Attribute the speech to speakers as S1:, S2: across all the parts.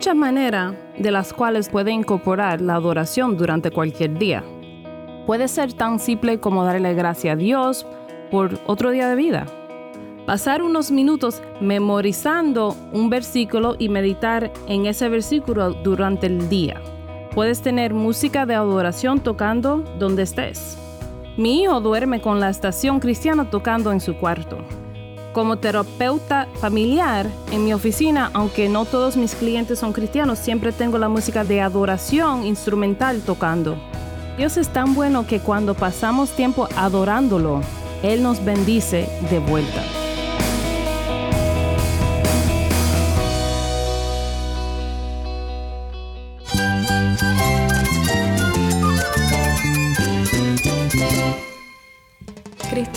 S1: muchas maneras de las cuales puede incorporar la adoración durante cualquier día. Puede ser tan simple como darle gracias a Dios por otro día de vida. Pasar unos minutos memorizando un versículo y meditar en ese versículo durante el día. Puedes tener música de adoración tocando donde estés. Mi hijo duerme con la estación cristiana tocando en su cuarto. Como terapeuta familiar en mi oficina, aunque no todos mis clientes son cristianos, siempre tengo la música de adoración instrumental tocando. Dios es tan bueno que cuando pasamos tiempo adorándolo, Él nos bendice de vuelta.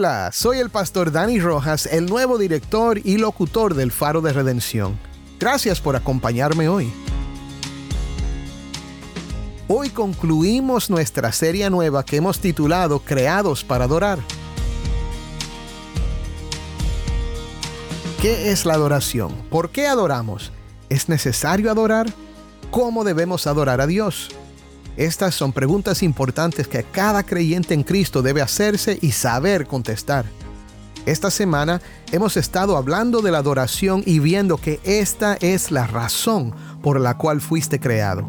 S2: Hola, soy el pastor Dani Rojas, el nuevo director y locutor del Faro de Redención. Gracias por acompañarme hoy. Hoy concluimos nuestra serie nueva que hemos titulado Creados para Adorar. ¿Qué es la adoración? ¿Por qué adoramos? ¿Es necesario adorar? ¿Cómo debemos adorar a Dios? Estas son preguntas importantes que cada creyente en Cristo debe hacerse y saber contestar. Esta semana hemos estado hablando de la adoración y viendo que esta es la razón por la cual fuiste creado.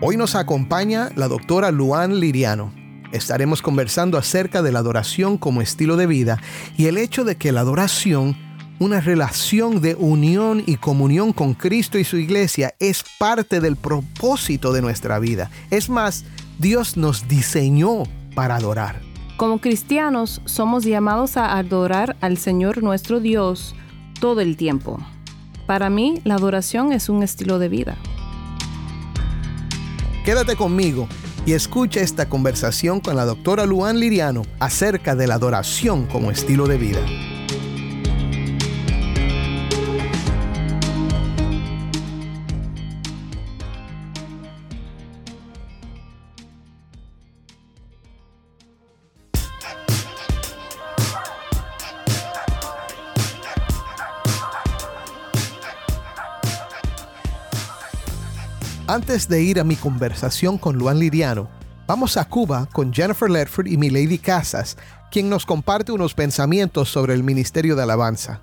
S2: Hoy nos acompaña la doctora Luan Liriano. Estaremos conversando acerca de la adoración como estilo de vida y el hecho de que la adoración una relación de unión y comunión con Cristo y su iglesia es parte del propósito de nuestra vida. Es más, Dios nos diseñó para adorar.
S1: Como cristianos somos llamados a adorar al Señor nuestro Dios todo el tiempo. Para mí, la adoración es un estilo de vida.
S2: Quédate conmigo y escucha esta conversación con la doctora Luan Liriano acerca de la adoración como estilo de vida. Antes de ir a mi conversación con Luan Liriano, vamos a Cuba con Jennifer Ledford y Milady Casas, quien nos comparte unos pensamientos sobre el Ministerio de Alabanza.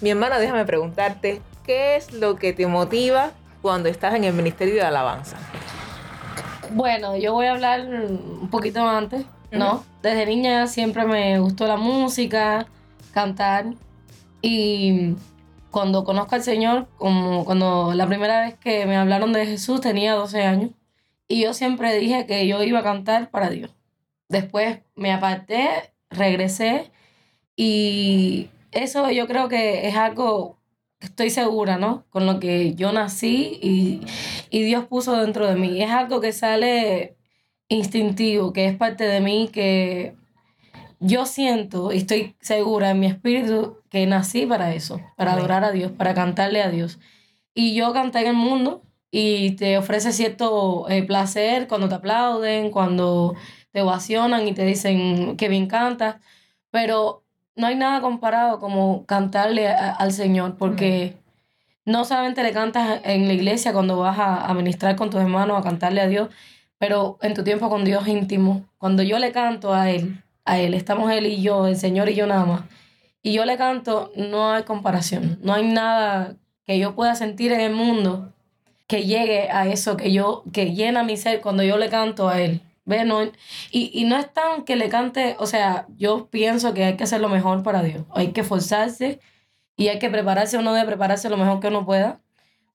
S3: Mi hermana, déjame preguntarte, ¿qué es lo que te motiva cuando estás en el Ministerio de Alabanza?
S4: Bueno, yo voy a hablar un poquito antes, ¿no? Desde niña siempre me gustó la música, cantar y cuando conozco al Señor, como cuando la primera vez que me hablaron de Jesús tenía 12 años y yo siempre dije que yo iba a cantar para Dios. Después me aparté, regresé y eso yo creo que es algo estoy segura, ¿no? Con lo que yo nací y, y Dios puso dentro de mí. Es algo que sale instintivo, que es parte de mí, que yo siento y estoy segura en mi espíritu que nací para eso, para adorar a Dios, para cantarle a Dios. Y yo canté en el mundo y te ofrece cierto eh, placer cuando te aplauden, cuando te ovacionan y te dicen que bien cantas, pero no hay nada comparado como cantarle al Señor, porque no solamente le cantas en la iglesia cuando vas a, a ministrar con tus hermanos, a cantarle a Dios, pero en tu tiempo con Dios íntimo, cuando yo le canto a Él, a Él. Estamos Él y yo, el Señor y yo nada más. Y yo le canto, no hay comparación. No hay nada que yo pueda sentir en el mundo que llegue a eso que yo, que llena mi ser cuando yo le canto a Él. ¿Ve? No, y, y no es tan que le cante, o sea, yo pienso que hay que hacer lo mejor para Dios. Hay que forzarse y hay que prepararse, uno debe prepararse lo mejor que uno pueda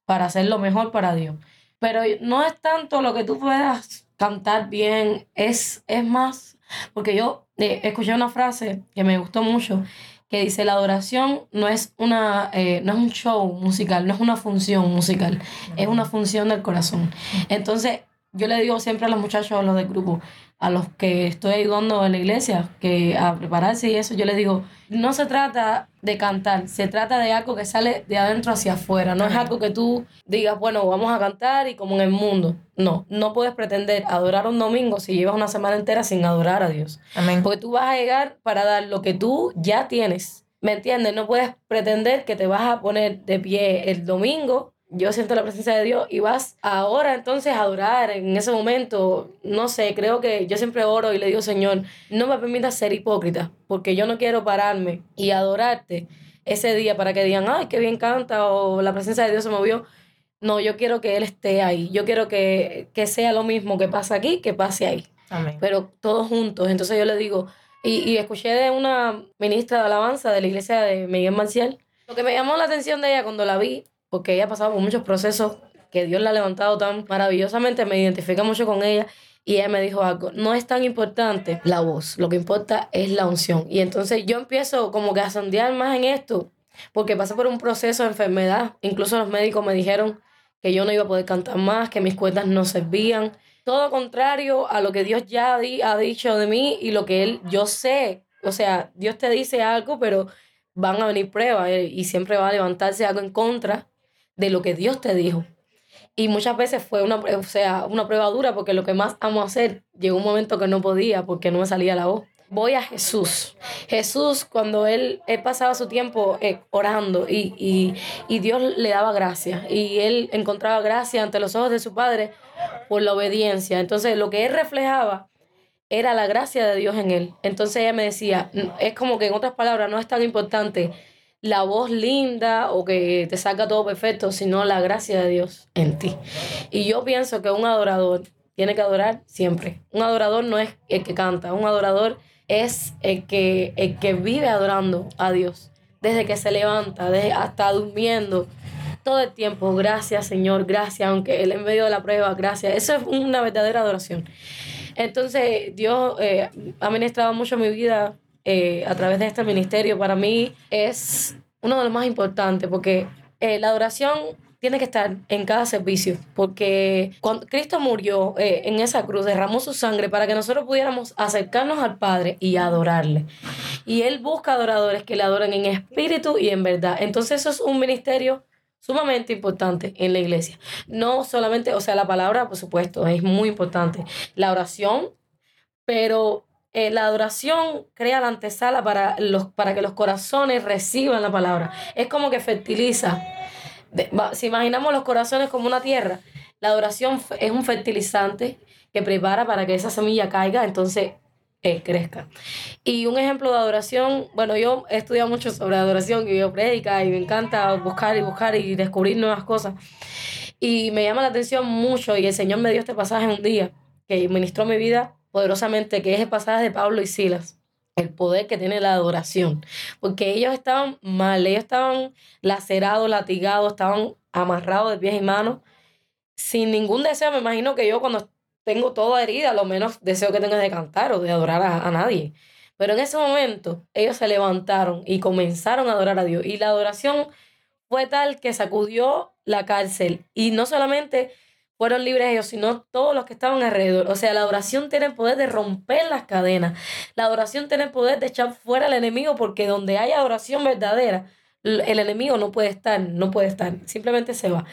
S4: para hacer lo mejor para Dios. Pero no es tanto lo que tú puedas cantar bien, es, es más, porque yo eh, escuché una frase que me gustó mucho, que dice, la adoración no es, una, eh, no es un show musical, no es una función musical, es una función del corazón. Entonces, yo le digo siempre a los muchachos, a los del grupo, a los que estoy ayudando en la iglesia, que a prepararse y eso, yo les digo, no se trata de cantar, se trata de algo que sale de adentro hacia afuera, no es algo que tú digas, bueno, vamos a cantar y como en el mundo. No, no puedes pretender adorar un domingo si llevas una semana entera sin adorar a Dios.
S3: Amén.
S4: Porque tú vas a llegar para dar lo que tú ya tienes. ¿Me entiendes? No puedes pretender que te vas a poner de pie el domingo yo siento la presencia de Dios y vas ahora entonces a adorar en ese momento, no sé, creo que yo siempre oro y le digo, Señor, no me permitas ser hipócrita, porque yo no quiero pararme y adorarte ese día para que digan, ay, qué bien canta o la presencia de Dios se movió. No, yo quiero que Él esté ahí, yo quiero que, que sea lo mismo que pasa aquí, que pase ahí.
S3: Amén.
S4: Pero todos juntos. Entonces yo le digo, y, y escuché de una ministra de alabanza de la iglesia de Miguel Marcial, lo que me llamó la atención de ella cuando la vi porque ella ha pasado por muchos procesos que Dios la ha levantado tan maravillosamente, me identifica mucho con ella. Y ella me dijo algo, no es tan importante la voz, lo que importa es la unción. Y entonces yo empiezo como que a sondear más en esto, porque pasé por un proceso de enfermedad. Incluso los médicos me dijeron que yo no iba a poder cantar más, que mis cuerdas no servían. Todo contrario a lo que Dios ya ha dicho de mí y lo que Él, yo sé. O sea, Dios te dice algo, pero van a venir pruebas eh, y siempre va a levantarse algo en contra de lo que Dios te dijo. Y muchas veces fue una, o sea, una prueba dura porque lo que más amo hacer llegó un momento que no podía porque no me salía la voz. Voy a Jesús. Jesús, cuando él, pasaba su tiempo eh, orando y, y, Dios le daba gracia y él encontraba gracia ante los ojos de su Padre por la obediencia. Entonces, lo que él reflejaba era la gracia de Dios en él. Entonces ella me decía, es como que en otras palabras, no es tan importante la voz linda o que te salga todo perfecto, sino la gracia de Dios en ti. Y yo pienso que un adorador tiene que adorar siempre. Un adorador no es el que canta, un adorador es el que, el que vive adorando a Dios. Desde que se levanta, desde hasta durmiendo, todo el tiempo. Gracias, Señor, gracias, aunque él en medio de la prueba, gracias. Eso es una verdadera adoración. Entonces, Dios eh, ha ministrado mucho mi vida eh, a través de este ministerio, para mí es uno de los más importantes, porque eh, la adoración tiene que estar en cada servicio, porque cuando Cristo murió eh, en esa cruz, derramó su sangre para que nosotros pudiéramos acercarnos al Padre y adorarle. Y Él busca adoradores que le adoren en espíritu y en verdad. Entonces eso es un ministerio sumamente importante en la iglesia. No solamente, o sea, la palabra, por supuesto, es muy importante. La oración, pero eh, la adoración crea la antesala para, los, para que los corazones reciban la palabra. Es como que fertiliza. si imaginamos los corazones como una tierra, la adoración es un fertilizante que prepara para que esa semilla caiga, entonces eh, crezca. Y un ejemplo de adoración, bueno, yo he estudiado mucho sobre adoración y yo predica y me encanta buscar y buscar y descubrir nuevas cosas. Y me llama la atención mucho y el Señor me dio este pasaje un día que ministró mi vida poderosamente, que es el pasaje de Pablo y Silas el poder que tiene la adoración, porque ellos estaban mal, ellos estaban lacerados, latigados, estaban amarrados de pies y manos, sin ningún deseo, me imagino que yo cuando tengo toda herida, lo menos deseo que tengas de cantar o de adorar a nadie. Pero en ese momento ellos se levantaron y comenzaron a adorar a Dios. Y la adoración fue tal que sacudió la cárcel. Y no solamente fueron libres ellos, sino todos los que estaban alrededor. O sea, la oración tiene el poder de romper las cadenas. La adoración tiene el poder de echar fuera al enemigo, porque donde hay adoración verdadera, el enemigo no puede estar, no puede estar, simplemente se va.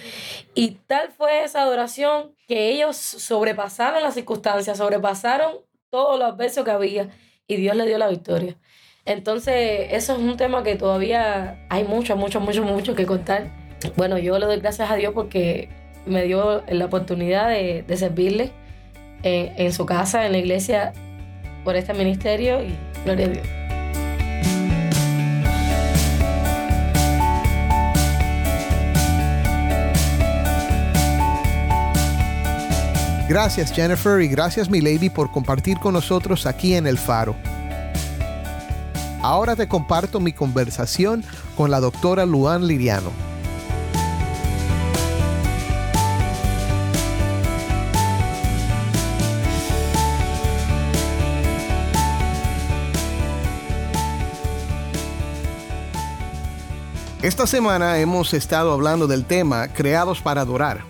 S4: Y tal fue esa adoración que ellos sobrepasaron las circunstancias, sobrepasaron todos los adversos que había y Dios le dio la victoria. Entonces, eso es un tema que todavía hay mucho, mucho, mucho, mucho que contar. Bueno, yo le doy gracias a Dios porque me dio la oportunidad de, servirle en, en, su casa, en la iglesia, por este ministerio y gloria a Dios.
S2: Gracias Jennifer y gracias mi lady por compartir con nosotros aquí en El Faro. Ahora te comparto mi conversación con la doctora Luan Liriano. Esta semana hemos estado hablando del tema creados para adorar.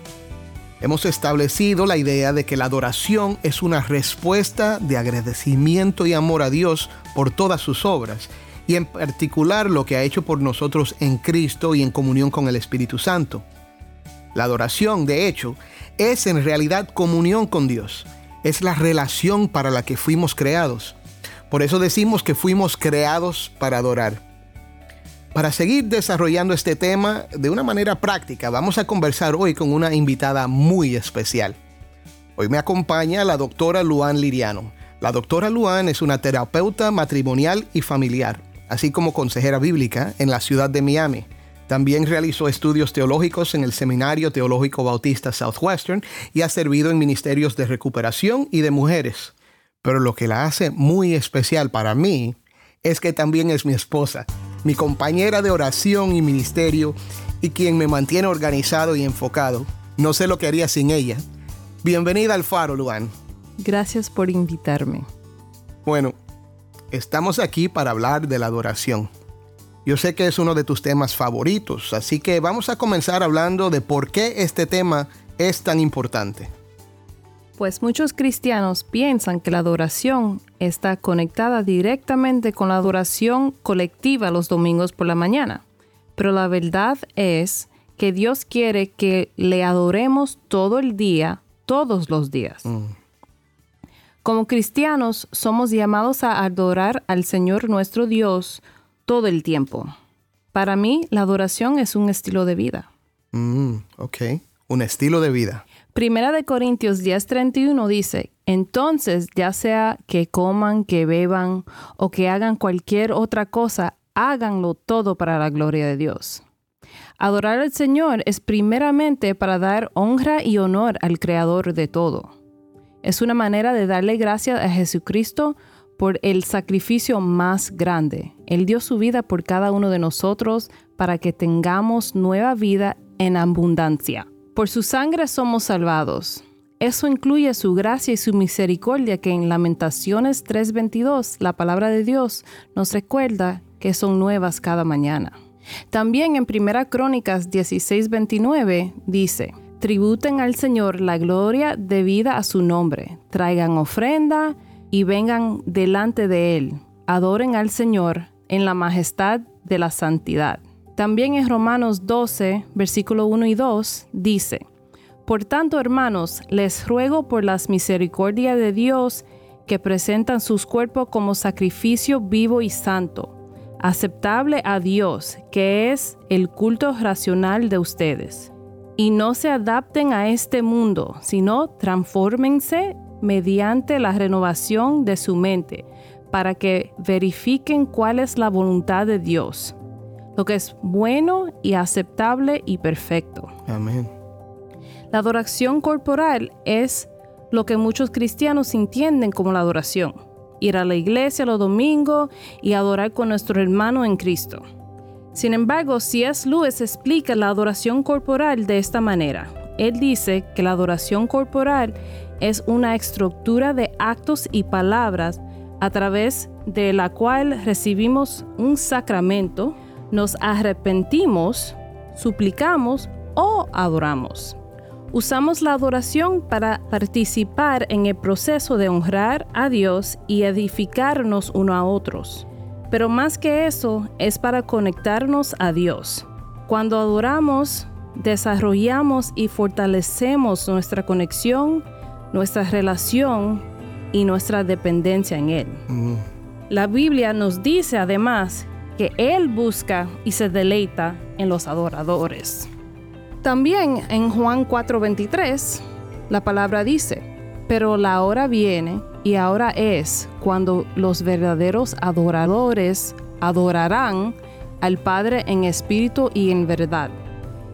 S2: Hemos establecido la idea de que la adoración es una respuesta de agradecimiento y amor a Dios por todas sus obras y en particular lo que ha hecho por nosotros en Cristo y en comunión con el Espíritu Santo. La adoración, de hecho, es en realidad comunión con Dios. Es la relación para la que fuimos creados. Por eso decimos que fuimos creados para adorar. Para seguir desarrollando este tema de una manera práctica, vamos a conversar hoy con una invitada muy especial. Hoy me acompaña la doctora Luan Liriano. La doctora Luan es una terapeuta matrimonial y familiar, así como consejera bíblica en la ciudad de Miami. También realizó estudios teológicos en el Seminario Teológico Bautista Southwestern y ha servido en ministerios de recuperación y de mujeres. Pero lo que la hace muy especial para mí es que también es mi esposa mi compañera de oración y ministerio y quien me mantiene organizado y enfocado. No sé lo que haría sin ella. Bienvenida al Faro, Luan.
S1: Gracias por invitarme.
S2: Bueno, estamos aquí para hablar de la adoración. Yo sé que es uno de tus temas favoritos, así que vamos a comenzar hablando de por qué este tema es tan importante.
S1: Pues muchos cristianos piensan que la adoración está conectada directamente con la adoración colectiva los domingos por la mañana. Pero la verdad es que Dios quiere que le adoremos todo el día, todos los días. Mm. Como cristianos somos llamados a adorar al Señor nuestro Dios todo el tiempo. Para mí, la adoración es un estilo de vida.
S2: Mm, ok, un estilo de vida.
S1: Primera de Corintios 10:31 dice, entonces ya sea que coman, que beban o que hagan cualquier otra cosa, háganlo todo para la gloria de Dios. Adorar al Señor es primeramente para dar honra y honor al Creador de todo. Es una manera de darle gracias a Jesucristo por el sacrificio más grande. Él dio su vida por cada uno de nosotros para que tengamos nueva vida en abundancia. Por su sangre somos salvados. Eso incluye su gracia y su misericordia que en Lamentaciones 3:22 la palabra de Dios nos recuerda que son nuevas cada mañana. También en 1 Crónicas 16:29 dice, Tributen al Señor la gloria debida a su nombre, traigan ofrenda y vengan delante de Él, adoren al Señor en la majestad de la santidad. También en Romanos 12, versículo 1 y 2 dice, Por tanto, hermanos, les ruego por las misericordias de Dios que presentan sus cuerpos como sacrificio vivo y santo, aceptable a Dios, que es el culto racional de ustedes. Y no se adapten a este mundo, sino transfórmense mediante la renovación de su mente, para que verifiquen cuál es la voluntad de Dios lo que es bueno y aceptable y perfecto.
S2: Amén.
S1: La adoración corporal es lo que muchos cristianos entienden como la adoración. Ir a la iglesia los domingos y adorar con nuestro hermano en Cristo. Sin embargo, C.S. Lewis explica la adoración corporal de esta manera. Él dice que la adoración corporal es una estructura de actos y palabras a través de la cual recibimos un sacramento, nos arrepentimos, suplicamos o adoramos. Usamos la adoración para participar en el proceso de honrar a Dios y edificarnos uno a otros. Pero más que eso, es para conectarnos a Dios. Cuando adoramos, desarrollamos y fortalecemos nuestra conexión, nuestra relación y nuestra dependencia en Él. Mm. La Biblia nos dice además que Él busca y se deleita en los adoradores. También en Juan 4:23 la palabra dice, pero la hora viene y ahora es cuando los verdaderos adoradores adorarán al Padre en espíritu y en verdad,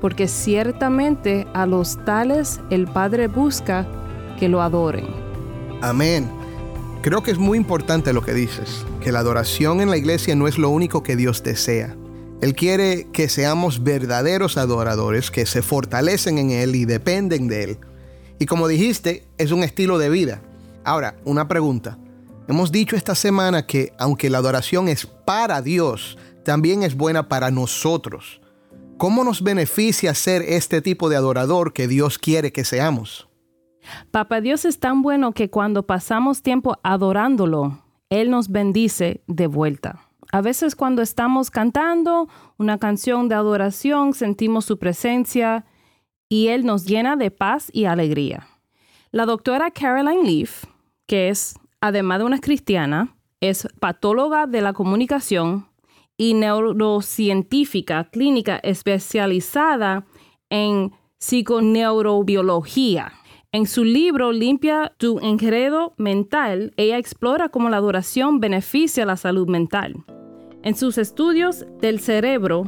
S1: porque ciertamente a los tales el Padre busca que lo adoren.
S2: Amén. Creo que es muy importante lo que dices que la adoración en la iglesia no es lo único que Dios desea. Él quiere que seamos verdaderos adoradores, que se fortalecen en Él y dependen de Él. Y como dijiste, es un estilo de vida. Ahora, una pregunta. Hemos dicho esta semana que aunque la adoración es para Dios, también es buena para nosotros. ¿Cómo nos beneficia ser este tipo de adorador que Dios quiere que seamos?
S1: Papá Dios es tan bueno que cuando pasamos tiempo adorándolo, Él nos bendice de vuelta. A veces cuando estamos cantando una canción de adoración, sentimos su presencia y Él nos llena de paz y alegría. La doctora Caroline Leaf, que es, además de una cristiana, es patóloga de la comunicación y neurocientífica clínica especializada en psiconeurobiología. En su libro Limpia tu enredo mental, ella explora cómo la adoración beneficia la salud mental. En sus estudios del cerebro,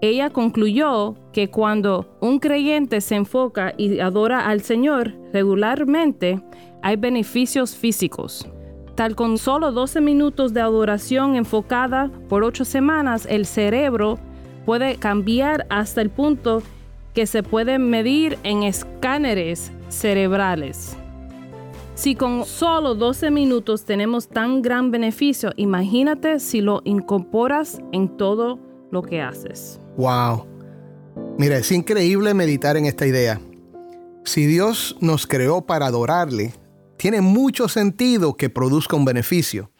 S1: ella concluyó que cuando un creyente se enfoca y adora al Señor regularmente, hay beneficios físicos. Tal con solo 12 minutos de adoración enfocada por 8 semanas, el cerebro puede cambiar hasta el punto que se puede medir en escáneres cerebrales. Si con solo 12 minutos tenemos tan gran beneficio, imagínate si lo incorporas en todo lo que haces.
S2: Wow. Mira, es increíble meditar en esta idea. Si Dios nos creó para adorarle, tiene mucho sentido que produzca un beneficio.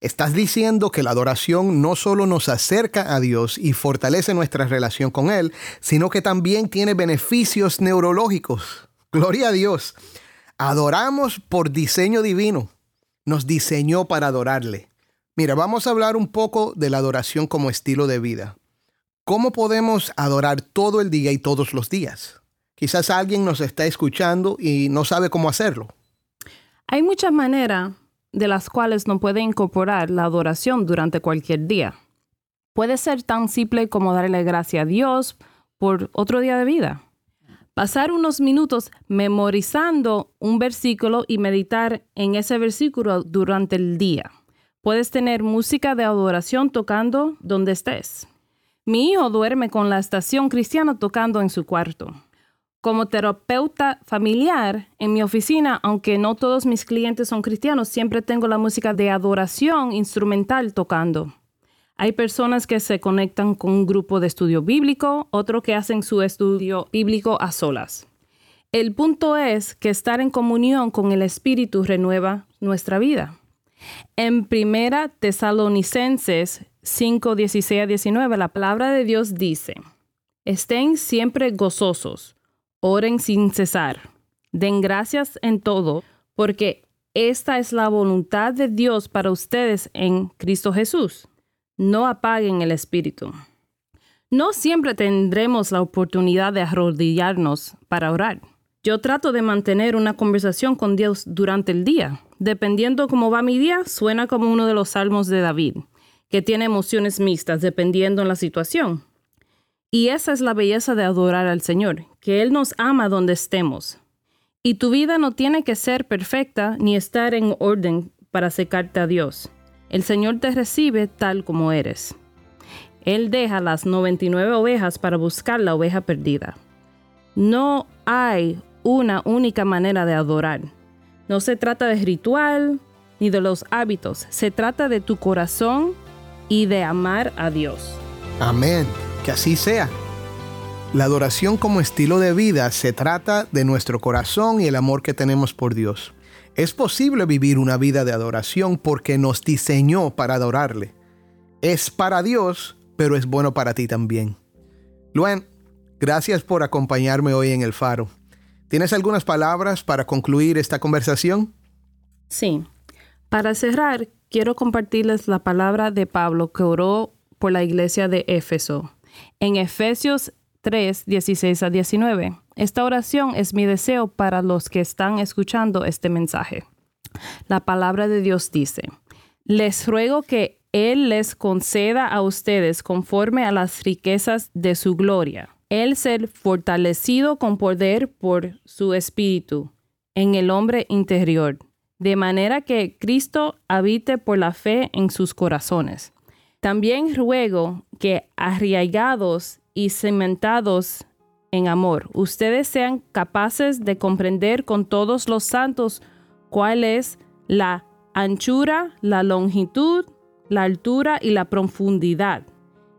S2: Estás diciendo que la adoración no solo nos acerca a Dios y fortalece nuestra relación con Él, sino que también tiene beneficios neurológicos. Gloria a Dios. Adoramos por diseño divino. Nos diseñó para adorarle. Mira, vamos a hablar un poco de la adoración como estilo de vida. ¿Cómo podemos adorar todo el día y todos los días? Quizás alguien nos está escuchando y no sabe cómo hacerlo.
S1: Hay muchas maneras de las cuales no puede incorporar la adoración durante cualquier día. Puede ser tan simple como darle gracias a Dios por otro día de vida pasar unos minutos memorizando un versículo y meditar en ese versículo durante el día. Puedes tener música de adoración tocando donde estés. Mi hijo duerme con la estación cristiana tocando en su cuarto. Como terapeuta familiar en mi oficina, aunque no todos mis clientes son cristianos, siempre tengo la música de adoración instrumental tocando. Hay personas que se conectan con un grupo de estudio bíblico, otros que hacen su estudio bíblico a solas. El punto es que estar en comunión con el Espíritu renueva nuestra vida. En Primera Tesalonicenses 5, 16 a 19, la palabra de Dios dice, estén siempre gozosos, oren sin cesar, den gracias en todo, porque esta es la voluntad de Dios para ustedes en Cristo Jesús no apaguen el espíritu. No siempre tendremos la oportunidad de arrodillarnos para orar. Yo trato de mantener una conversación con Dios durante el día. Dependiendo cómo va mi día, suena como uno de los salmos de David, que tiene emociones mixtas dependiendo en la situación. Y esa es la belleza de adorar al Señor, que Él nos ama donde estemos. Y tu vida no tiene que ser perfecta ni estar en orden para acercarte a Dios. El Señor te recibe tal como eres. Él deja las 99 ovejas para buscar la oveja perdida. No hay una única manera de adorar. No se trata de ritual ni de los hábitos, se trata de tu corazón y de amar a Dios.
S2: Amén, que así sea. La adoración como estilo de vida se trata de nuestro corazón y el amor que tenemos por Dios. Es posible vivir una vida de adoración porque nos diseñó para adorarle. Es para Dios, pero es bueno para ti también. Luen, gracias por acompañarme hoy en el faro. ¿Tienes algunas palabras para concluir esta conversación?
S1: Sí. Para cerrar, quiero compartirles la palabra de Pablo que oró por la iglesia de Éfeso. En Efesios 3, 16 a 19. Esta oración es mi deseo para los que están escuchando este mensaje. La palabra de Dios dice, les ruego que Él les conceda a ustedes conforme a las riquezas de su gloria, el ser fortalecido con poder por su espíritu en el hombre interior, de manera que Cristo habite por la fe en sus corazones. También ruego que arraigados y cimentados en amor, ustedes sean capaces de comprender con todos los santos cuál es la anchura, la longitud, la altura y la profundidad,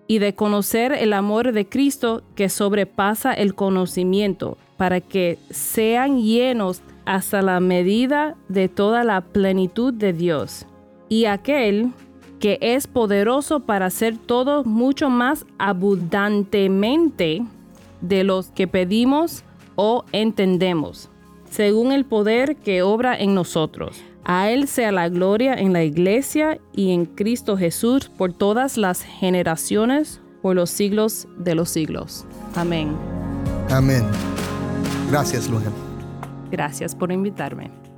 S1: y de conocer el amor de Cristo que sobrepasa el conocimiento, para que sean llenos hasta la medida de toda la plenitud de Dios. Y aquel que es poderoso para hacer todo mucho más abundantemente de los que pedimos o entendemos, según el poder que obra en nosotros. A Él sea la gloria en la iglesia y en Cristo Jesús por todas las generaciones, por los siglos de los siglos. Amén.
S2: Amén. Gracias, Lujan.
S1: Gracias por invitarme.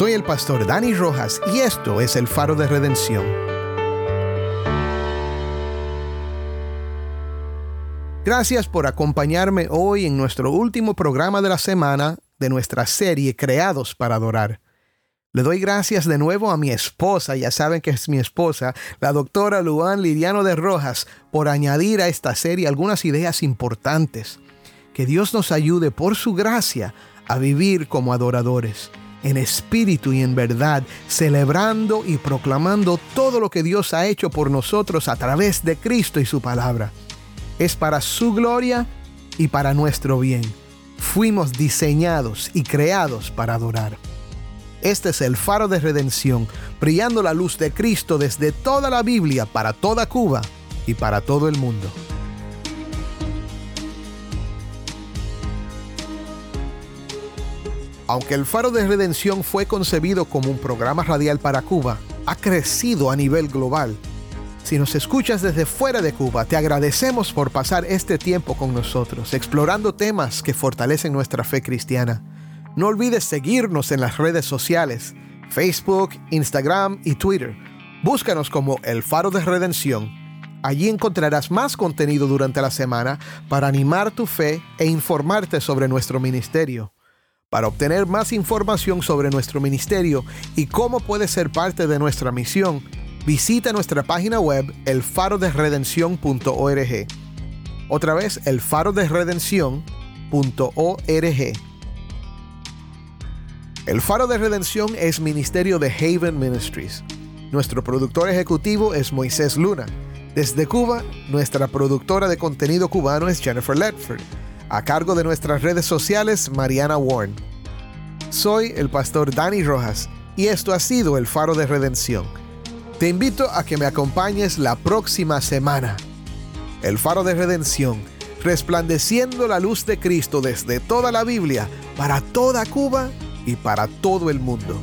S2: Soy el pastor Dani Rojas y esto es el faro de redención. Gracias por acompañarme hoy en nuestro último programa de la semana de nuestra serie Creados para Adorar. Le doy gracias de nuevo a mi esposa, ya saben que es mi esposa, la doctora Luan Liriano de Rojas, por añadir a esta serie algunas ideas importantes. Que Dios nos ayude por su gracia a vivir como adoradores en espíritu y en verdad, celebrando y proclamando todo lo que Dios ha hecho por nosotros a través de Cristo y su palabra. Es para su gloria y para nuestro bien. Fuimos diseñados y creados para adorar. Este es el faro de redención, brillando la luz de Cristo desde toda la Biblia para toda Cuba y para todo el mundo. Aunque el Faro de Redención fue concebido como un programa radial para Cuba, ha crecido a nivel global. Si nos escuchas desde fuera de Cuba, te agradecemos por pasar este tiempo con nosotros, explorando temas que fortalecen nuestra fe cristiana. No olvides seguirnos en las redes sociales, Facebook, Instagram y Twitter. Búscanos como El Faro de Redención. Allí encontrarás más contenido durante la semana para animar tu fe e informarte sobre nuestro ministerio. Para obtener más información sobre nuestro ministerio y cómo puedes ser parte de nuestra misión, visita nuestra página web elfaroderedención.org. Otra vez, elfaroderedención.org. El Faro de Redención es ministerio de Haven Ministries. Nuestro productor ejecutivo es Moisés Luna. Desde Cuba, nuestra productora de contenido cubano es Jennifer Ledford a cargo de nuestras redes sociales Mariana Warren. Soy el pastor Dani Rojas y esto ha sido el Faro de Redención. Te invito a que me acompañes la próxima semana. El Faro de Redención, resplandeciendo la luz de Cristo desde toda la Biblia, para toda Cuba y para todo el mundo.